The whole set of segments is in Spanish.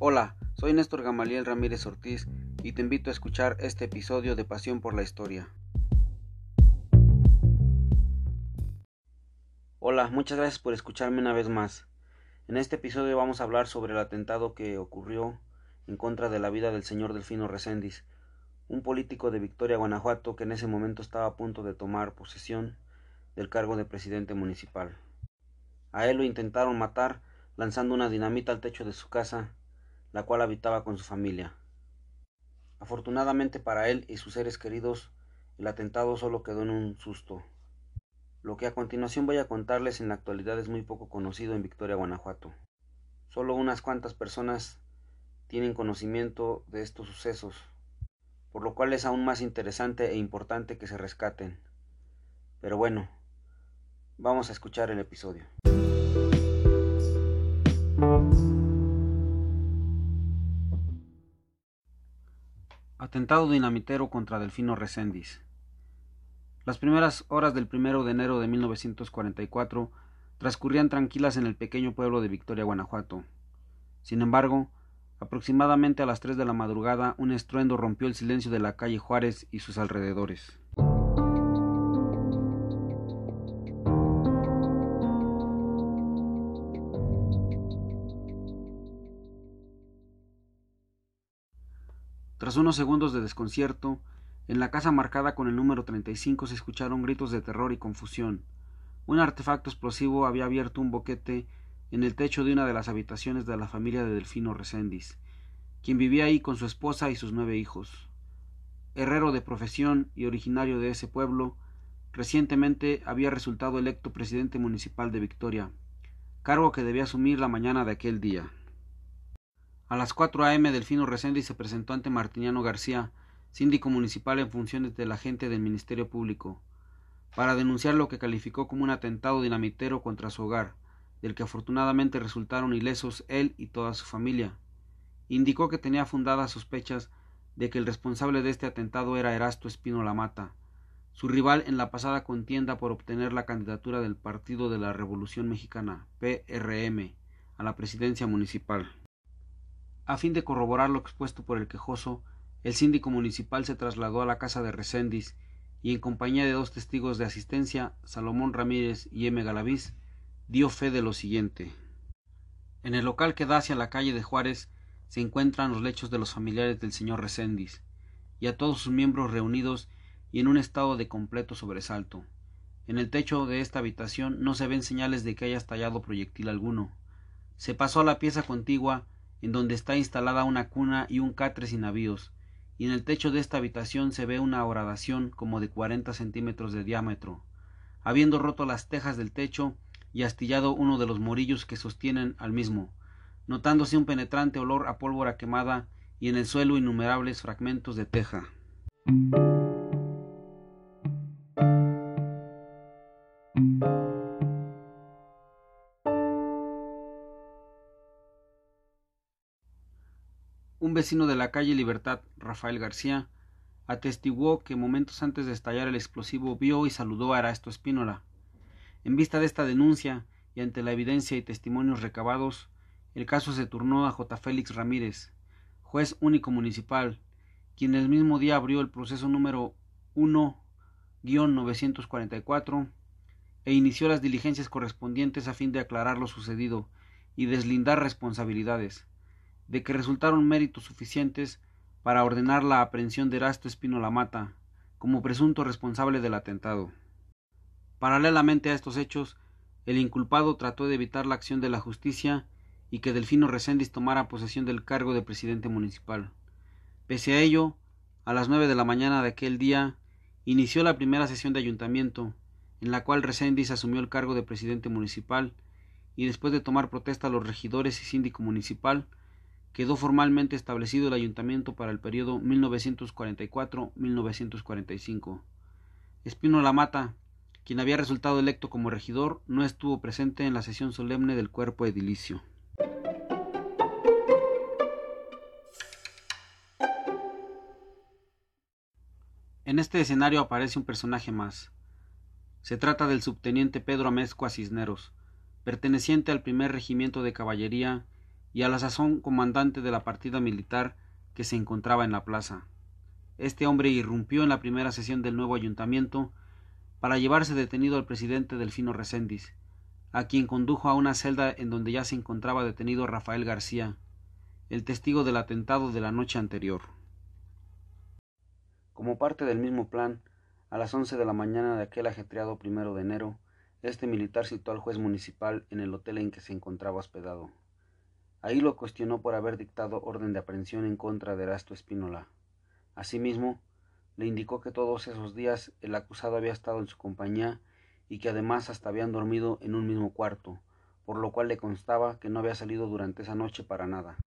Hola, soy Néstor Gamaliel Ramírez Ortiz y te invito a escuchar este episodio de Pasión por la Historia. Hola, muchas gracias por escucharme una vez más. En este episodio vamos a hablar sobre el atentado que ocurrió en contra de la vida del señor Delfino Reséndiz, un político de Victoria, Guanajuato, que en ese momento estaba a punto de tomar posesión del cargo de presidente municipal. A él lo intentaron matar lanzando una dinamita al techo de su casa, la cual habitaba con su familia. Afortunadamente para él y sus seres queridos, el atentado solo quedó en un susto. Lo que a continuación voy a contarles en la actualidad es muy poco conocido en Victoria, Guanajuato. Solo unas cuantas personas tienen conocimiento de estos sucesos, por lo cual es aún más interesante e importante que se rescaten. Pero bueno, vamos a escuchar el episodio. Atentado dinamitero contra Delfino Reséndiz. Las primeras horas del primero de enero de 1944 transcurrían tranquilas en el pequeño pueblo de Victoria, Guanajuato. Sin embargo, aproximadamente a las tres de la madrugada, un estruendo rompió el silencio de la calle Juárez y sus alrededores. Tras unos segundos de desconcierto, en la casa marcada con el número 35 se escucharon gritos de terror y confusión. Un artefacto explosivo había abierto un boquete en el techo de una de las habitaciones de la familia de Delfino Reséndiz, quien vivía ahí con su esposa y sus nueve hijos. Herrero de profesión y originario de ese pueblo, recientemente había resultado electo presidente municipal de Victoria, cargo que debía asumir la mañana de aquel día. A las 4 a.m. Delfino Reséndiz se presentó ante Martiniano García, síndico municipal en funciones del agente del Ministerio Público, para denunciar lo que calificó como un atentado dinamitero contra su hogar, del que afortunadamente resultaron ilesos él y toda su familia. Indicó que tenía fundadas sospechas de que el responsable de este atentado era Erasto Espino Mata, su rival en la pasada contienda por obtener la candidatura del Partido de la Revolución Mexicana, PRM, a la presidencia municipal. A fin de corroborar lo expuesto por el quejoso, el síndico municipal se trasladó a la casa de Recendis y en compañía de dos testigos de asistencia, Salomón Ramírez y M. Galaviz, dio fe de lo siguiente. En el local que da hacia la calle de Juárez se encuentran los lechos de los familiares del señor Recendis, y a todos sus miembros reunidos y en un estado de completo sobresalto. En el techo de esta habitación no se ven señales de que haya estallado proyectil alguno. Se pasó a la pieza contigua en donde está instalada una cuna y un catre sin navíos, y en el techo de esta habitación se ve una horadación como de cuarenta centímetros de diámetro, habiendo roto las tejas del techo y astillado uno de los morillos que sostienen al mismo, notándose un penetrante olor a pólvora quemada y en el suelo innumerables fragmentos de teja. Vecino de la calle Libertad, Rafael García, atestiguó que momentos antes de estallar el explosivo vio y saludó a Erasto Espínola. En vista de esta denuncia y ante la evidencia y testimonios recabados, el caso se turnó a J. Félix Ramírez, juez único municipal, quien el mismo día abrió el proceso número 1-944 e inició las diligencias correspondientes a fin de aclarar lo sucedido y deslindar responsabilidades de que resultaron méritos suficientes para ordenar la aprehensión de Erasto Espino Mata como presunto responsable del atentado. Paralelamente a estos hechos, el inculpado trató de evitar la acción de la justicia y que Delfino Reséndiz tomara posesión del cargo de presidente municipal. Pese a ello, a las nueve de la mañana de aquel día, inició la primera sesión de ayuntamiento, en la cual Reséndiz asumió el cargo de presidente municipal y después de tomar protesta a los regidores y síndico municipal, quedó formalmente establecido el ayuntamiento para el periodo 1944-1945. Espino Lamata, quien había resultado electo como regidor, no estuvo presente en la sesión solemne del cuerpo edilicio. En este escenario aparece un personaje más. Se trata del subteniente Pedro Amezcua Cisneros, perteneciente al primer regimiento de caballería y a la sazón comandante de la partida militar que se encontraba en la plaza. Este hombre irrumpió en la primera sesión del nuevo ayuntamiento para llevarse detenido al presidente Delfino Reséndiz, a quien condujo a una celda en donde ya se encontraba detenido Rafael García, el testigo del atentado de la noche anterior. Como parte del mismo plan, a las once de la mañana de aquel ajetreado primero de enero, este militar citó al juez municipal en el hotel en que se encontraba hospedado. Ahí lo cuestionó por haber dictado orden de aprehensión en contra de Erasto Espínola. Asimismo, le indicó que todos esos días el acusado había estado en su compañía y que además hasta habían dormido en un mismo cuarto, por lo cual le constaba que no había salido durante esa noche para nada.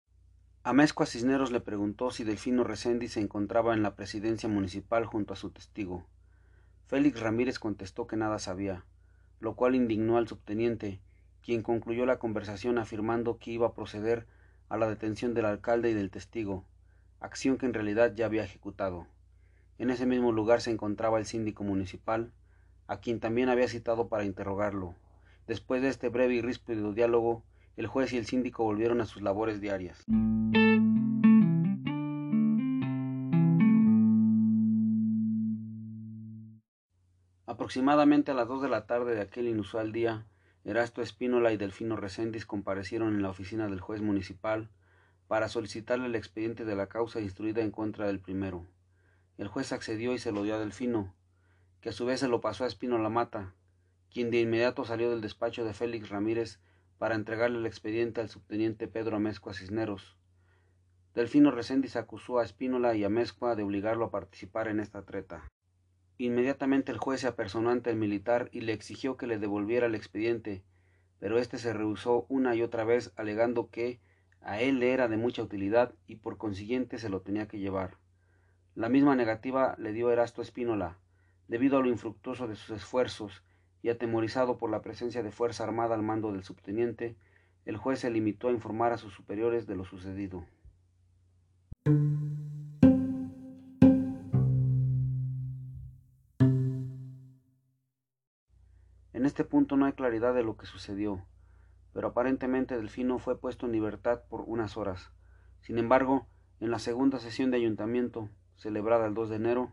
Amezcua Cisneros le preguntó si Delfino Resendi se encontraba en la presidencia municipal junto a su testigo. Félix Ramírez contestó que nada sabía, lo cual indignó al subteniente, quien concluyó la conversación afirmando que iba a proceder a la detención del alcalde y del testigo, acción que en realidad ya había ejecutado. En ese mismo lugar se encontraba el síndico municipal, a quien también había citado para interrogarlo. Después de este breve y ríspido diálogo, el juez y el síndico volvieron a sus labores diarias. Aproximadamente a las dos de la tarde de aquel inusual día, Erasto Espínola y Delfino Reséndiz comparecieron en la oficina del juez municipal para solicitarle el expediente de la causa instruida en contra del primero. El juez accedió y se lo dio a Delfino, que a su vez se lo pasó a Espino la Mata, quien de inmediato salió del despacho de Félix Ramírez para entregarle el expediente al subteniente Pedro Amezcua Cisneros. Delfino Reséndiz acusó a Espínola y Amezcua de obligarlo a participar en esta treta. Inmediatamente el juez se apersonó ante el militar y le exigió que le devolviera el expediente, pero éste se rehusó una y otra vez alegando que a él le era de mucha utilidad y por consiguiente se lo tenía que llevar. La misma negativa le dio Erasto Espínola, debido a lo infructuoso de sus esfuerzos y atemorizado por la presencia de fuerza armada al mando del subteniente, el juez se limitó a informar a sus superiores de lo sucedido. Este punto no hay claridad de lo que sucedió, pero aparentemente Delfino fue puesto en libertad por unas horas. Sin embargo, en la segunda sesión de ayuntamiento, celebrada el 2 de enero,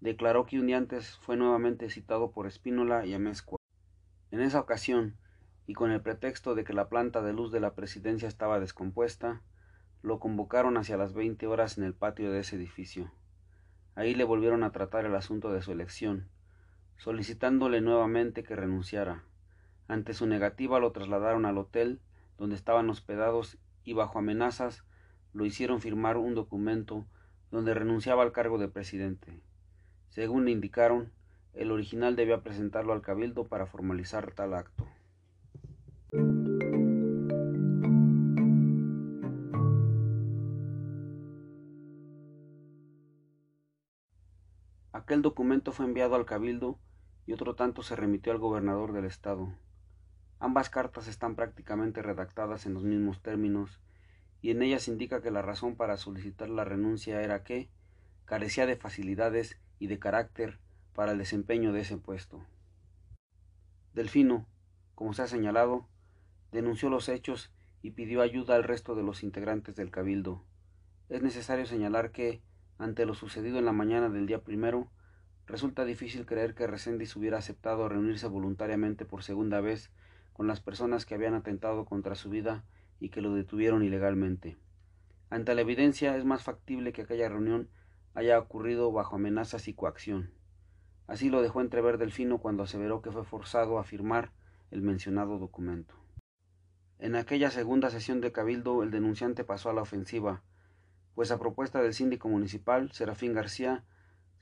declaró que un día antes fue nuevamente citado por Espínola y Amezcua. En esa ocasión, y con el pretexto de que la planta de luz de la presidencia estaba descompuesta, lo convocaron hacia las veinte horas en el patio de ese edificio. Ahí le volvieron a tratar el asunto de su elección, solicitándole nuevamente que renunciara. Ante su negativa lo trasladaron al hotel donde estaban hospedados y bajo amenazas lo hicieron firmar un documento donde renunciaba al cargo de presidente. Según le indicaron, el original debía presentarlo al cabildo para formalizar tal acto. Aquel documento fue enviado al cabildo y otro tanto se remitió al gobernador del estado. Ambas cartas están prácticamente redactadas en los mismos términos y en ellas indica que la razón para solicitar la renuncia era que carecía de facilidades y de carácter para el desempeño de ese puesto. Delfino, como se ha señalado, denunció los hechos y pidió ayuda al resto de los integrantes del cabildo. Es necesario señalar que, ante lo sucedido en la mañana del día primero, resulta difícil creer que Reséndiz hubiera aceptado reunirse voluntariamente por segunda vez con las personas que habían atentado contra su vida y que lo detuvieron ilegalmente. Ante la evidencia es más factible que aquella reunión haya ocurrido bajo amenazas y coacción. Así lo dejó entrever Delfino cuando aseveró que fue forzado a firmar el mencionado documento. En aquella segunda sesión de Cabildo el denunciante pasó a la ofensiva, pues a propuesta del síndico municipal, Serafín García,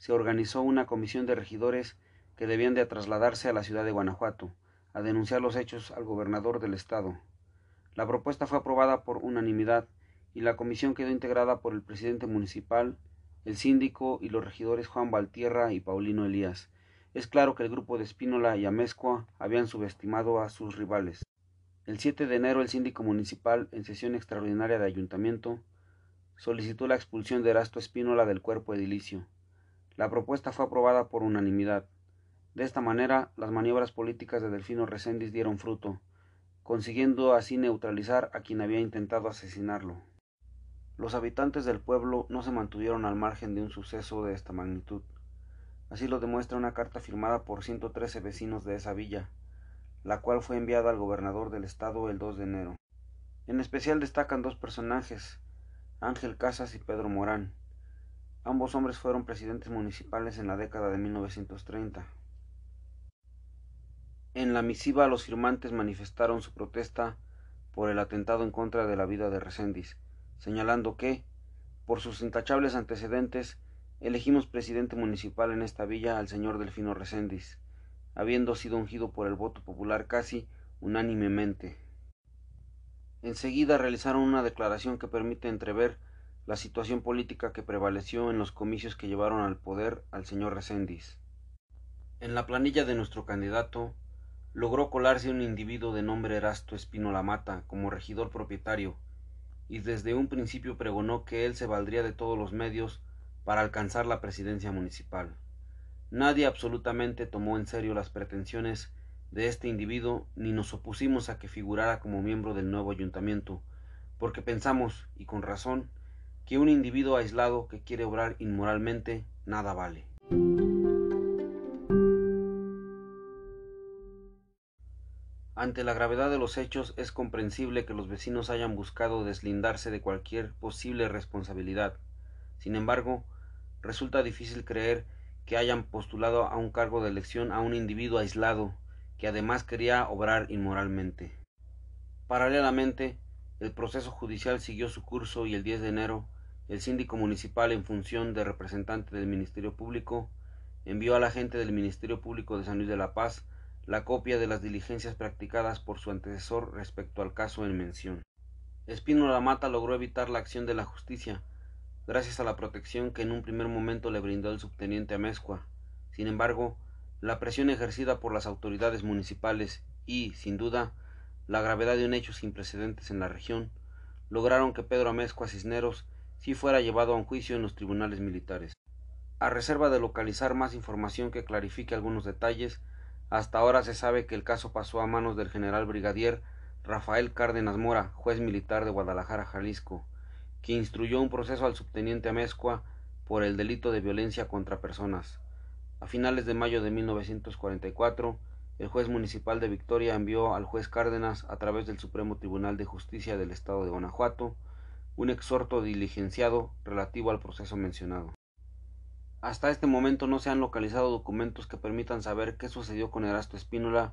se organizó una comisión de regidores que debían de trasladarse a la ciudad de Guanajuato, a denunciar los hechos al gobernador del estado. La propuesta fue aprobada por unanimidad y la comisión quedó integrada por el presidente municipal, el síndico y los regidores Juan Valtierra y Paulino Elías. Es claro que el grupo de Espínola y Amezcua habían subestimado a sus rivales. El 7 de enero el síndico municipal, en sesión extraordinaria de ayuntamiento, solicitó la expulsión de Erasto Espínola del cuerpo edilicio. La propuesta fue aprobada por unanimidad. De esta manera, las maniobras políticas de Delfino Reséndiz dieron fruto. consiguiendo así neutralizar a quien había intentado asesinarlo. Los habitantes del pueblo no se mantuvieron al margen de un suceso de esta magnitud. Así lo demuestra una carta firmada por 113 vecinos de esa villa, la cual fue enviada al gobernador del estado el 2 de enero. En especial destacan dos personajes, Ángel Casas y Pedro Morán. Ambos hombres fueron presidentes municipales en la década de 1930. En la misiva los firmantes manifestaron su protesta por el atentado en contra de la vida de Recendis, señalando que, por sus intachables antecedentes, elegimos presidente municipal en esta villa al señor Delfino Recendis, habiendo sido ungido por el voto popular casi unánimemente. Enseguida realizaron una declaración que permite entrever la situación política que prevaleció en los comicios que llevaron al poder al señor Recendis. En la planilla de nuestro candidato logró colarse un individuo de nombre Erasto Espino Mata como regidor propietario, y desde un principio pregonó que él se valdría de todos los medios para alcanzar la presidencia municipal. Nadie absolutamente tomó en serio las pretensiones de este individuo ni nos opusimos a que figurara como miembro del nuevo ayuntamiento, porque pensamos, y con razón, que un individuo aislado que quiere obrar inmoralmente nada vale. Ante la gravedad de los hechos es comprensible que los vecinos hayan buscado deslindarse de cualquier posible responsabilidad. Sin embargo, resulta difícil creer que hayan postulado a un cargo de elección a un individuo aislado que además quería obrar inmoralmente. Paralelamente, el proceso judicial siguió su curso y el 10 de enero, el síndico municipal en función de representante del Ministerio Público envió a la gente del Ministerio Público de San Luis de la Paz la copia de las diligencias practicadas por su antecesor respecto al caso en mención. Espino La Mata logró evitar la acción de la justicia, gracias a la protección que en un primer momento le brindó el subteniente Amezcua. Sin embargo, la presión ejercida por las autoridades municipales y, sin duda, la gravedad de un hecho sin precedentes en la región, lograron que Pedro Amezcua Cisneros sí fuera llevado a un juicio en los tribunales militares. A reserva de localizar más información que clarifique algunos detalles, hasta ahora se sabe que el caso pasó a manos del general brigadier Rafael Cárdenas Mora, juez militar de Guadalajara, Jalisco, que instruyó un proceso al subteniente Amezcua por el delito de violencia contra personas. A finales de mayo de 1944, el juez municipal de Victoria envió al juez Cárdenas, a través del Supremo Tribunal de Justicia del Estado de Guanajuato, un exhorto diligenciado relativo al proceso mencionado. Hasta este momento no se han localizado documentos que permitan saber qué sucedió con Erasto Espínola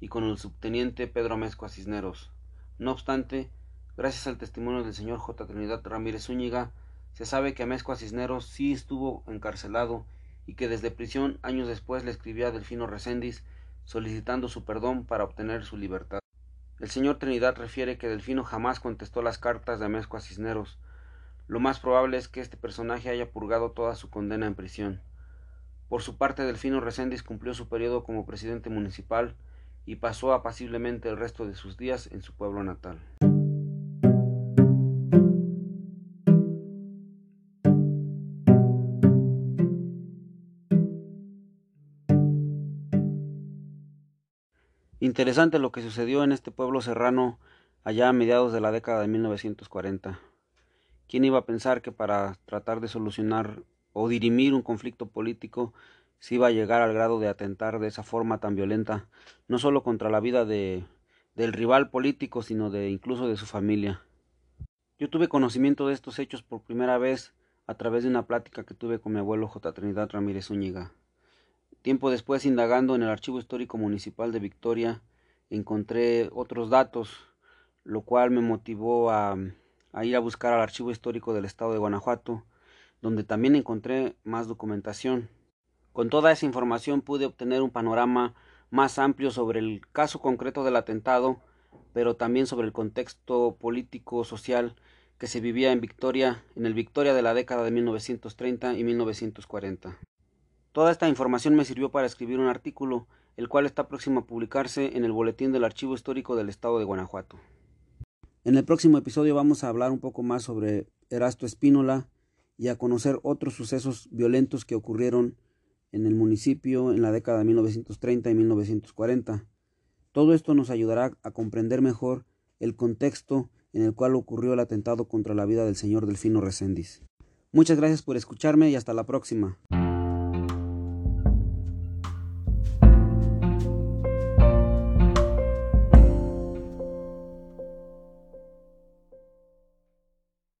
y con el subteniente Pedro Mezcua Cisneros. No obstante, gracias al testimonio del señor J. Trinidad Ramírez Zúñiga, se sabe que Amezcua Cisneros sí estuvo encarcelado y que desde prisión años después le escribía a Delfino Recendis solicitando su perdón para obtener su libertad. El señor Trinidad refiere que Delfino jamás contestó las cartas de Amezcua Cisneros. Lo más probable es que este personaje haya purgado toda su condena en prisión. Por su parte, Delfino Recendis cumplió su periodo como presidente municipal y pasó apaciblemente el resto de sus días en su pueblo natal. Interesante lo que sucedió en este pueblo serrano allá a mediados de la década de 1940. ¿Quién iba a pensar que para tratar de solucionar o dirimir un conflicto político se iba a llegar al grado de atentar de esa forma tan violenta, no solo contra la vida de, del rival político, sino de incluso de su familia? Yo tuve conocimiento de estos hechos por primera vez a través de una plática que tuve con mi abuelo J. Trinidad Ramírez Zúñiga. Tiempo después, indagando en el Archivo Histórico Municipal de Victoria, encontré otros datos, lo cual me motivó a, ir a buscar al Archivo Histórico del Estado de Guanajuato, donde también encontré más documentación. Con toda esa información pude obtener un panorama más amplio sobre el caso concreto del atentado, pero también sobre el contexto político social que se vivía en Victoria, en el Victoria de la década de 1930 y 1940. Toda esta información me sirvió para escribir un artículo, el cual está próximo a publicarse en el Boletín del Archivo Histórico del Estado de Guanajuato. En el próximo episodio vamos a hablar un poco más sobre Erasto Espínola y a conocer otros sucesos violentos que ocurrieron en el municipio en la década de 1930 y 1940. Todo esto nos ayudará a comprender mejor el contexto en el cual ocurrió el atentado contra la vida del señor Delfino Reséndiz. Muchas gracias por escucharme y hasta la próxima.